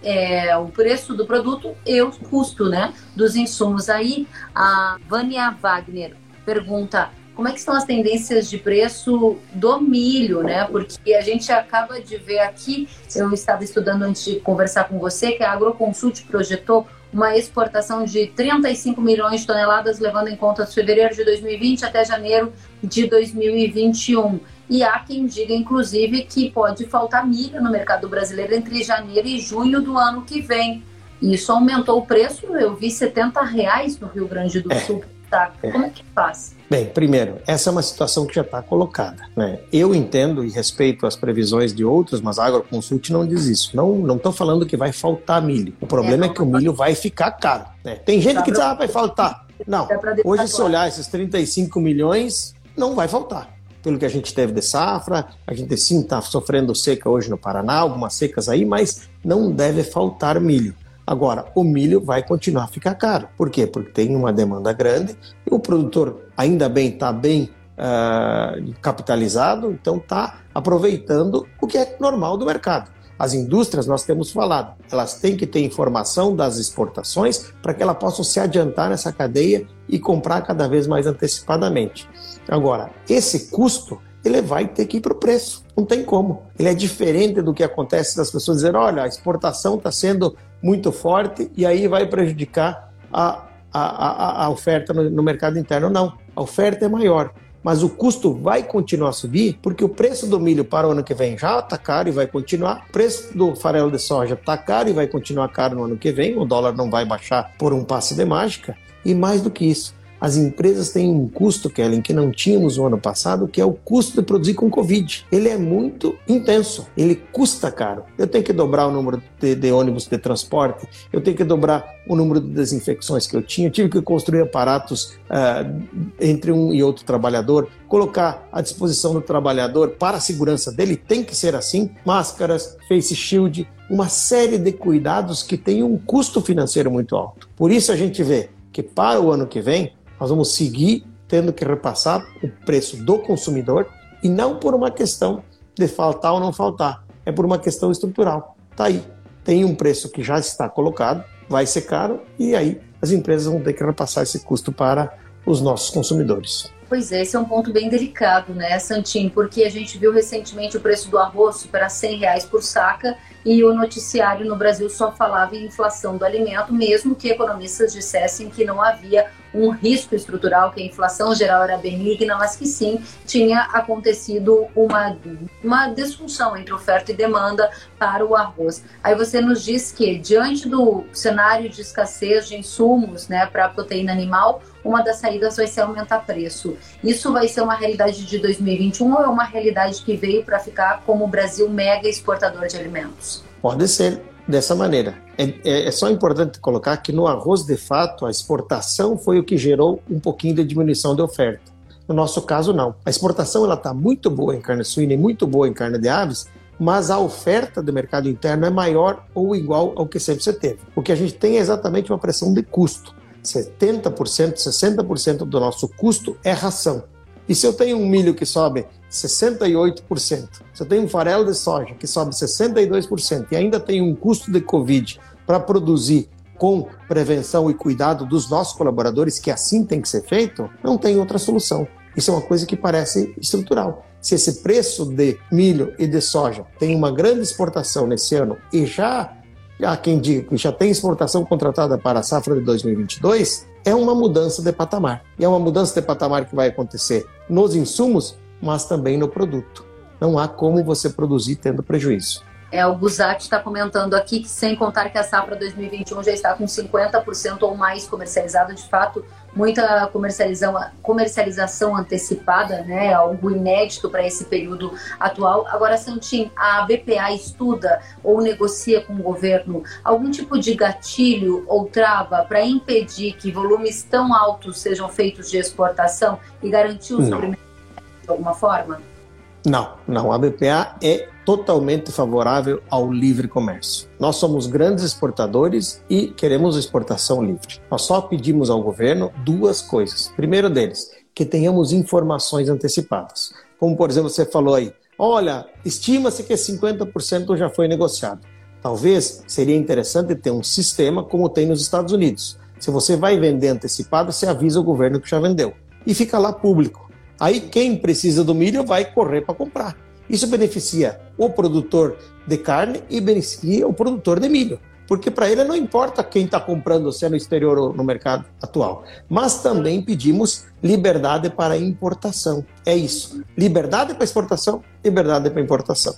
é, o preço do produto e o custo né, dos insumos. Aí a Vânia Wagner pergunta como é que estão as tendências de preço do milho, né? Porque a gente acaba de ver aqui, eu estava estudando antes de conversar com você, que a Agroconsult projetou uma exportação de 35 milhões de toneladas, levando em conta de fevereiro de 2020 até janeiro de 2021. E há quem diga, inclusive, que pode faltar milho no mercado brasileiro entre janeiro e junho do ano que vem. Isso aumentou o preço, eu vi 70 reais no Rio Grande do é. Sul. Tá? É. Como é que faz? Bem, primeiro, essa é uma situação que já está colocada. Né? Eu entendo e respeito as previsões de outros, mas a Agroconsult não diz isso. Não estou falando que vai faltar milho. O problema é, é que o milho vai ficar caro. Né? Tem gente que diz, ah, vai faltar. Não, hoje se olhar esses 35 milhões, não vai faltar. Pelo que a gente teve de safra, a gente sim está sofrendo seca hoje no Paraná, algumas secas aí, mas não deve faltar milho. Agora, o milho vai continuar a ficar caro. Por quê? Porque tem uma demanda grande e o produtor, ainda bem, está bem uh, capitalizado, então está aproveitando o que é normal do mercado. As indústrias, nós temos falado, elas têm que ter informação das exportações para que elas possam se adiantar nessa cadeia e comprar cada vez mais antecipadamente. Agora, esse custo ele vai ter que ir para o preço. Não tem como. Ele é diferente do que acontece das pessoas dizerem: olha, a exportação está sendo muito forte e aí vai prejudicar a, a, a, a oferta no, no mercado interno. Não, a oferta é maior mas o custo vai continuar a subir, porque o preço do milho para o ano que vem já está caro e vai continuar, o preço do farelo de soja está caro e vai continuar caro no ano que vem, o dólar não vai baixar por um passe de mágica, e mais do que isso, as empresas têm um custo, Kellen, que não tínhamos no ano passado, que é o custo de produzir com Covid. Ele é muito intenso, ele custa caro. Eu tenho que dobrar o número de, de ônibus de transporte, eu tenho que dobrar o número de desinfecções que eu tinha, eu tive que construir aparatos uh, entre um e outro trabalhador, colocar à disposição do trabalhador para a segurança dele, tem que ser assim, máscaras, face shield, uma série de cuidados que tem um custo financeiro muito alto. Por isso a gente vê que para o ano que vem nós vamos seguir tendo que repassar o preço do consumidor e não por uma questão de faltar ou não faltar, é por uma questão estrutural. Tá aí, tem um preço que já está colocado, vai ser caro e aí as empresas vão ter que repassar esse custo para os nossos consumidores. Pois é, esse é um ponto bem delicado, né, Santim? Porque a gente viu recentemente o preço do arroz superar 100 reais por saca e o noticiário no Brasil só falava em inflação do alimento, mesmo que economistas dissessem que não havia um risco estrutural, que a inflação geral era benigna, mas que sim tinha acontecido uma, uma disfunção entre oferta e demanda para o arroz. Aí você nos diz que, diante do cenário de escassez de insumos né, para a proteína animal, uma das saídas vai ser aumentar preço. Isso vai ser uma realidade de 2021 ou é uma realidade que veio para ficar como o Brasil mega exportador de alimentos? Pode ser dessa maneira. É, é, é, só importante colocar que no arroz, de fato, a exportação foi o que gerou um pouquinho de diminuição de oferta. No nosso caso, não. A exportação ela está muito boa em carne suína e muito boa em carne de aves, mas a oferta do mercado interno é maior ou igual ao que sempre você teve. O que a gente tem é exatamente uma pressão de custo. 70%, 60% do nosso custo é ração. E se eu tenho um milho que sobe 68%. Você tem um farelo de soja que sobe 62% e ainda tem um custo de Covid para produzir com prevenção e cuidado dos nossos colaboradores, que assim tem que ser feito, não tem outra solução. Isso é uma coisa que parece estrutural. Se esse preço de milho e de soja tem uma grande exportação nesse ano e já há quem diga que já tem exportação contratada para a safra de 2022, é uma mudança de patamar. E é uma mudança de patamar que vai acontecer nos insumos, mas também no produto. Não há como você produzir tendo prejuízo. É, o Buzati está comentando aqui que, sem contar que a safra 2021 já está com 50% ou mais comercializada, de fato, muita comercialização, comercialização antecipada, né, algo inédito para esse período atual. Agora, Santim, a BPA estuda ou negocia com o governo algum tipo de gatilho ou trava para impedir que volumes tão altos sejam feitos de exportação e garantir o suprimento de alguma forma? Não, não. A BPA é totalmente favorável ao livre comércio. Nós somos grandes exportadores e queremos exportação livre. Nós só pedimos ao governo duas coisas. Primeiro deles, que tenhamos informações antecipadas. Como, por exemplo, você falou aí, olha, estima-se que 50% já foi negociado. Talvez seria interessante ter um sistema como tem nos Estados Unidos. Se você vai vender antecipado, você avisa o governo que já vendeu. E fica lá público. Aí quem precisa do milho vai correr para comprar. Isso beneficia o produtor de carne e beneficia o produtor de milho. Porque para ele não importa quem está comprando, se é no exterior ou no mercado atual. Mas também pedimos liberdade para importação. É isso. Liberdade para exportação, liberdade para importação.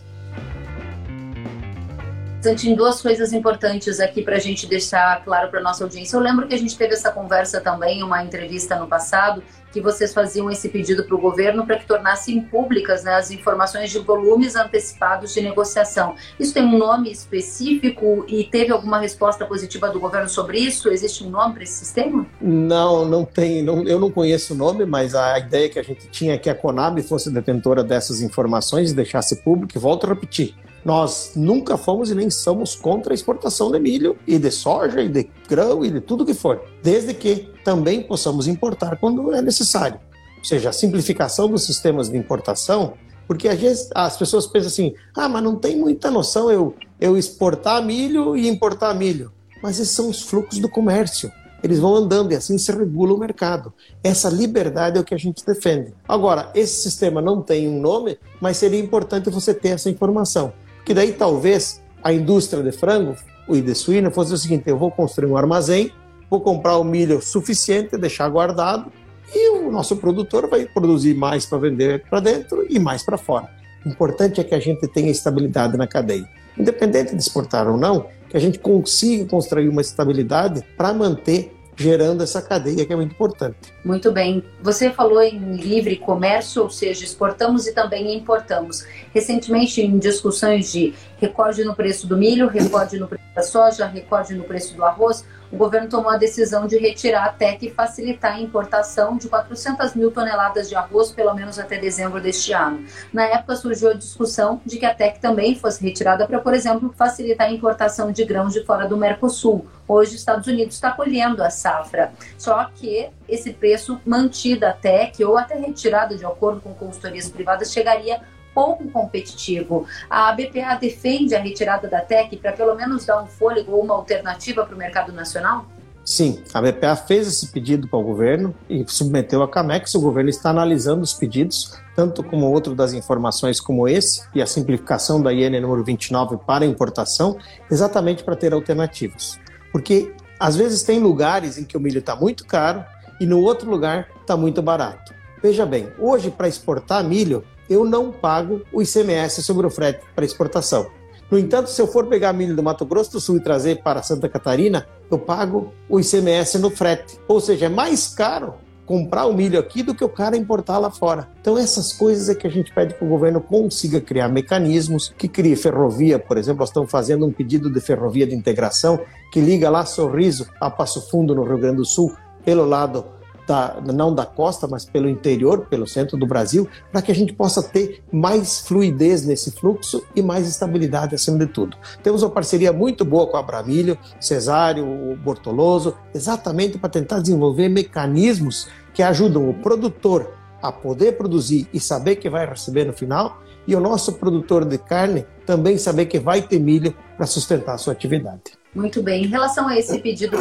Santinho, duas coisas importantes aqui para a gente deixar claro para nossa audiência. Eu lembro que a gente teve essa conversa também, uma entrevista no passado, que vocês faziam esse pedido para o governo para que tornassem públicas né, as informações de volumes antecipados de negociação. Isso tem um nome específico e teve alguma resposta positiva do governo sobre isso? Existe um nome para esse sistema? Não, não tem. Não, eu não conheço o nome, mas a ideia que a gente tinha é que a Conab fosse detentora dessas informações e deixasse público. E volto a repetir nós nunca fomos e nem somos contra a exportação de milho e de soja e de grão e de tudo que for, desde que também possamos importar quando é necessário. Ou seja, a simplificação dos sistemas de importação, porque às vezes as pessoas pensam assim: ah, mas não tem muita noção eu, eu exportar milho e importar milho. Mas esses são os fluxos do comércio. Eles vão andando e assim se regula o mercado. Essa liberdade é o que a gente defende. Agora, esse sistema não tem um nome, mas seria importante você ter essa informação que daí talvez a indústria de frango e de suína fosse o seguinte: eu vou construir um armazém, vou comprar o milho suficiente, deixar guardado, e o nosso produtor vai produzir mais para vender para dentro e mais para fora. O importante é que a gente tenha estabilidade na cadeia. Independente de exportar ou não, que a gente consiga construir uma estabilidade para manter gerando essa cadeia que é muito importante. Muito bem. Você falou em livre comércio, ou seja, exportamos e também importamos. Recentemente, em discussões de recorde no preço do milho, recorde no preço da soja, recorde no preço do arroz, o governo tomou a decisão de retirar a TEC e facilitar a importação de 400 mil toneladas de arroz, pelo menos até dezembro deste ano. Na época surgiu a discussão de que a TEC também fosse retirada para, por exemplo, facilitar a importação de grãos de fora do Mercosul. Hoje, os Estados Unidos está colhendo a safra. Só que esse preço mantido a TEC ou até retirada de acordo com consultorias privadas chegaria pouco competitivo. A BPA defende a retirada da TEC para pelo menos dar um fôlego ou uma alternativa para o mercado nacional? Sim, a BPA fez esse pedido para o governo e submeteu a Camex. O governo está analisando os pedidos, tanto como outro das informações como esse, e a simplificação da IN número 29 para importação, exatamente para ter alternativas. Porque às vezes tem lugares em que o milho está muito caro e no outro lugar está muito barato. Veja bem, hoje para exportar milho, eu não pago o ICMS sobre o frete para exportação. No entanto, se eu for pegar milho do Mato Grosso do Sul e trazer para Santa Catarina, eu pago o ICMS no frete. Ou seja, é mais caro comprar o milho aqui do que o cara importar lá fora. Então essas coisas é que a gente pede que o governo consiga criar mecanismos, que crie ferrovia, por exemplo, nós estamos fazendo um pedido de ferrovia de integração que liga lá Sorriso a Passo Fundo no Rio Grande do Sul pelo lado da, não da costa, mas pelo interior, pelo centro do Brasil, para que a gente possa ter mais fluidez nesse fluxo e mais estabilidade acima de tudo. Temos uma parceria muito boa com a Abramilho, Cesário, o Bortoloso, exatamente para tentar desenvolver mecanismos que ajudam o produtor a poder produzir e saber que vai receber no final, e o nosso produtor de carne também saber que vai ter milho para sustentar a sua atividade. Muito bem. Em relação a esse pedido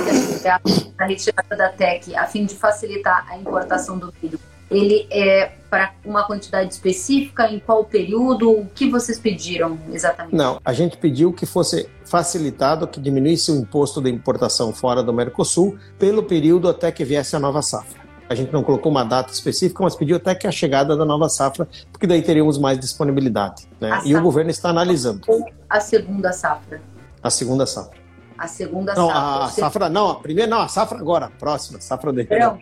da retirada da TEC, a fim de facilitar a importação do milho, ele é para uma quantidade específica? Em qual período? O que vocês pediram exatamente? Não, a gente pediu que fosse facilitado, que diminuísse o imposto de importação fora do Mercosul pelo período até que viesse a nova safra. A gente não colocou uma data específica, mas pediu até que a chegada da nova safra, porque daí teríamos mais disponibilidade. Né? E o governo está analisando. Ou a segunda safra? A segunda safra. A segunda não, safra. A, safra não, a primeira não, a safra agora, a próxima, safra de verão.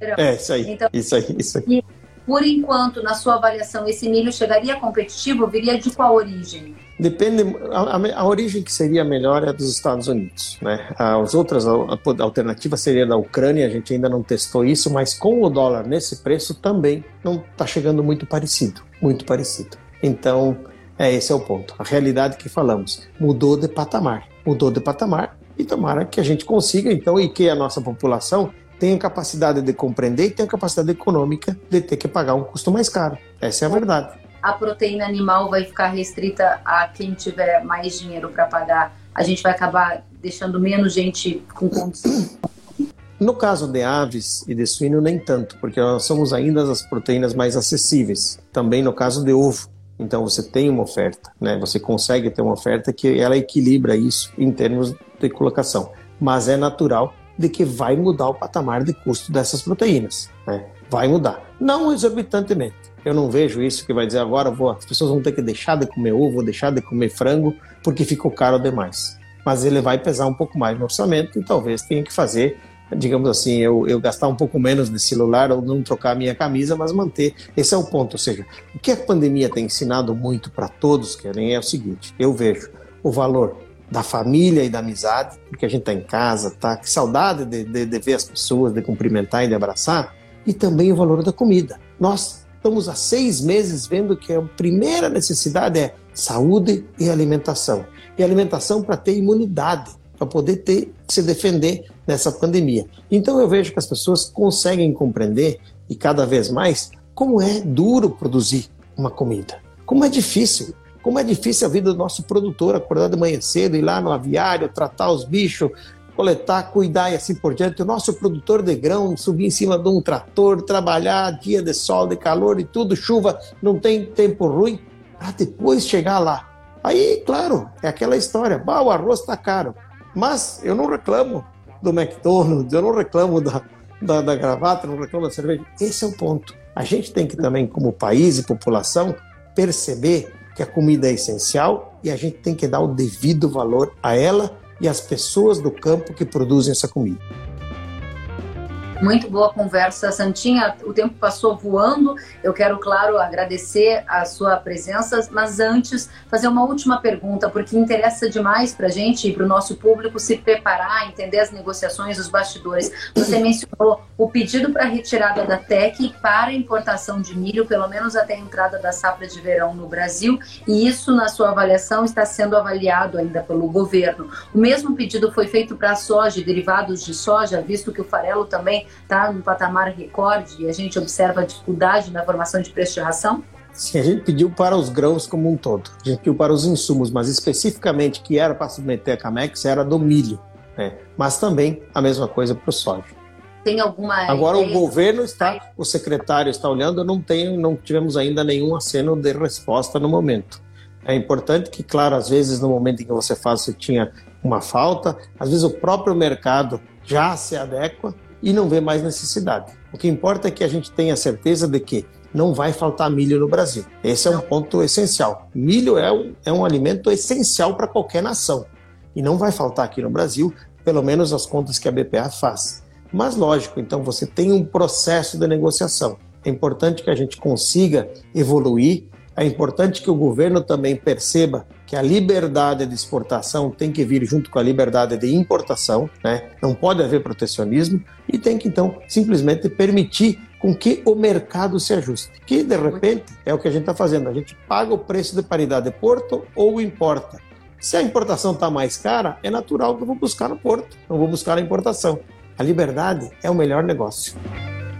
É, isso aí, então, isso aí, isso aí. Por enquanto, na sua avaliação, esse milho chegaria competitivo? Viria de qual origem? Depende, a, a, origem que seria melhor é dos Estados Unidos, né? As outras alternativas seria da Ucrânia, a gente ainda não testou isso, mas com o dólar nesse preço também não está chegando muito parecido, muito parecido. Então, é esse é o ponto. A realidade que falamos mudou de patamar, mudou de patamar e tomara que a gente consiga então e que a nossa população tenha capacidade de compreender e tenha capacidade econômica de ter que pagar um custo mais caro. Essa é a verdade. A proteína animal vai ficar restrita a quem tiver mais dinheiro para pagar. A gente vai acabar deixando menos gente com condição. No caso de aves e de suíno, nem tanto, porque nós somos ainda as proteínas mais acessíveis. Também no caso de ovo. Então você tem uma oferta, né? Você consegue ter uma oferta que ela equilibra isso em termos de colocação. Mas é natural de que vai mudar o patamar de custo dessas proteínas. Né? Vai mudar. Não exorbitantemente. Eu não vejo isso que vai dizer agora vou, as pessoas vão ter que deixar de comer ovo, deixar de comer frango, porque ficou caro demais. Mas ele vai pesar um pouco mais no orçamento e talvez tenha que fazer, digamos assim, eu, eu gastar um pouco menos de celular ou não trocar minha camisa, mas manter. Esse é o ponto. Ou seja, o que a pandemia tem ensinado muito para todos, querem, é o seguinte: eu vejo o valor da família e da amizade, porque a gente está em casa, tá? Que saudade de, de, de, ver as pessoas, de cumprimentar e de abraçar, e também o valor da comida. Nós estamos há seis meses vendo que a primeira necessidade é saúde e alimentação. E alimentação para ter imunidade, para poder ter, se defender nessa pandemia. Então eu vejo que as pessoas conseguem compreender, e cada vez mais, como é duro produzir uma comida. Como é difícil. Como é difícil a vida do nosso produtor acordar de manhã cedo, ir lá no aviário, tratar os bichos, coletar, cuidar e assim por diante. O nosso produtor de grão subir em cima de um trator, trabalhar dia de sol, de calor e tudo, chuva, não tem tempo ruim, para depois chegar lá. Aí, claro, é aquela história, bah, o arroz está caro, mas eu não reclamo do McDonald's, eu não reclamo da, da, da gravata, não reclamo da cerveja. Esse é o ponto. A gente tem que também, como país e população, perceber que a comida é essencial e a gente tem que dar o devido valor a ela e às pessoas do campo que produzem essa comida. Muito boa conversa, Santinha. O tempo passou voando. Eu quero, claro, agradecer a sua presença, mas antes fazer uma última pergunta, porque interessa demais para a gente e para o nosso público se preparar, entender as negociações, os bastidores. Você mencionou o pedido para retirada da TEC para importação de milho, pelo menos até a entrada da safra de verão no Brasil, e isso, na sua avaliação, está sendo avaliado ainda pelo governo. O mesmo pedido foi feito para a soja derivados de soja, visto que o farelo também está no patamar recorde e a gente observa a dificuldade na formação de preço de ração? Sim, a gente pediu para os grãos como um todo. A gente pediu para os insumos, mas especificamente que era para submeter a Camex era do milho. Né? Mas também a mesma coisa para o soja. Tem alguma. Agora o governo está, o secretário está olhando, não tem, não tivemos ainda nenhum aceno de resposta no momento. É importante que, claro, às vezes no momento em que você faz, você tinha uma falta, às vezes o próprio mercado já se adequa e não vê mais necessidade. O que importa é que a gente tenha certeza de que não vai faltar milho no Brasil. Esse é um ponto essencial. Milho é um, é um alimento essencial para qualquer nação e não vai faltar aqui no Brasil, pelo menos as contas que a BPA faz. Mas lógico, então você tem um processo de negociação. É importante que a gente consiga evoluir é importante que o governo também perceba que a liberdade de exportação tem que vir junto com a liberdade de importação, né? não pode haver protecionismo e tem que então simplesmente permitir com que o mercado se ajuste. Que de repente é o que a gente está fazendo, a gente paga o preço de paridade de porto ou importa. Se a importação está mais cara, é natural que eu vou buscar no porto, não vou buscar a importação. A liberdade é o melhor negócio.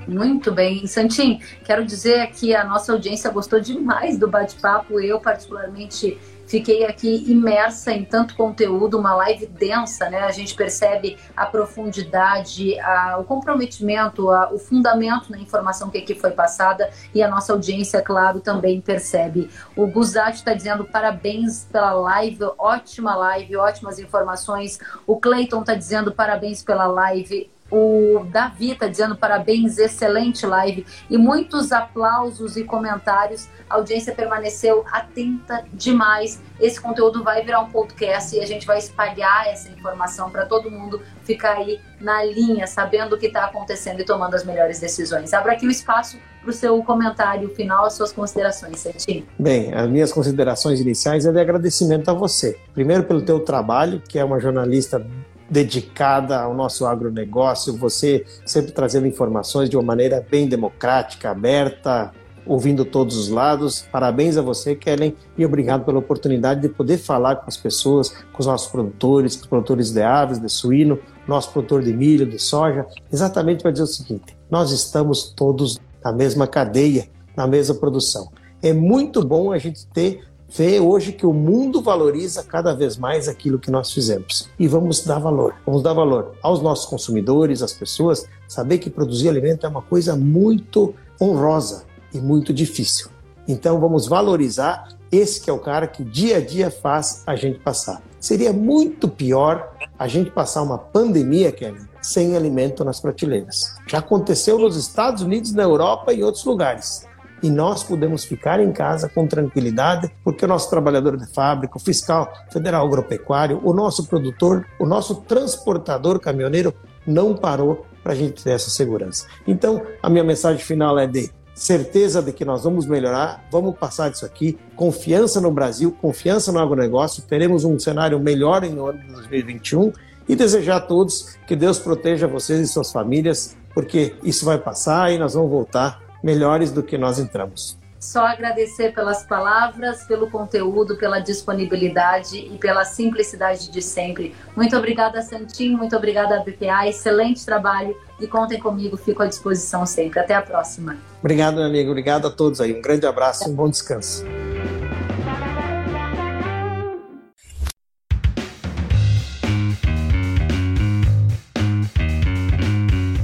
Muito bem. Santim, quero dizer que a nossa audiência gostou demais do bate-papo. Eu, particularmente, fiquei aqui imersa em tanto conteúdo, uma live densa, né? A gente percebe a profundidade, a, o comprometimento, a, o fundamento na informação que aqui foi passada e a nossa audiência, claro, também percebe. O Guzati está dizendo parabéns pela live, ótima live, ótimas informações. O Cleiton está dizendo parabéns pela live o Davi está dizendo parabéns, excelente live e muitos aplausos e comentários. A audiência permaneceu atenta demais. Esse conteúdo vai virar um podcast e a gente vai espalhar essa informação para todo mundo ficar aí na linha, sabendo o que está acontecendo e tomando as melhores decisões. Abro aqui o espaço para o seu comentário final, as suas considerações, Serginho. Bem, as minhas considerações iniciais é de agradecimento a você. Primeiro pelo teu trabalho, que é uma jornalista dedicada ao nosso agronegócio, você sempre trazendo informações de uma maneira bem democrática, aberta, ouvindo todos os lados. Parabéns a você, Kellen, e obrigado pela oportunidade de poder falar com as pessoas, com os nossos produtores, com os produtores de aves, de suíno, nosso produtor de milho, de soja, exatamente para dizer o seguinte: nós estamos todos na mesma cadeia, na mesma produção. É muito bom a gente ter vê hoje que o mundo valoriza cada vez mais aquilo que nós fizemos. E vamos dar valor. Vamos dar valor aos nossos consumidores, às pessoas, saber que produzir alimento é uma coisa muito honrosa e muito difícil. Então vamos valorizar esse que é o cara que dia a dia faz a gente passar. Seria muito pior a gente passar uma pandemia, Kelly, sem alimento nas prateleiras. Já aconteceu nos Estados Unidos, na Europa e em outros lugares e nós podemos ficar em casa com tranquilidade, porque o nosso trabalhador de fábrica, o fiscal federal agropecuário, o nosso produtor, o nosso transportador caminhoneiro não parou para a gente ter essa segurança. Então, a minha mensagem final é de certeza de que nós vamos melhorar, vamos passar disso aqui, confiança no Brasil, confiança no agronegócio, teremos um cenário melhor em ano de 2021 e desejar a todos que Deus proteja vocês e suas famílias, porque isso vai passar e nós vamos voltar melhores do que nós entramos. Só agradecer pelas palavras, pelo conteúdo, pela disponibilidade e pela simplicidade de sempre. Muito obrigada, Santinho, muito obrigada, BPA, excelente trabalho e contem comigo, fico à disposição sempre. Até a próxima. Obrigado, meu amigo, obrigado a todos aí. Um grande abraço e um bom descanso.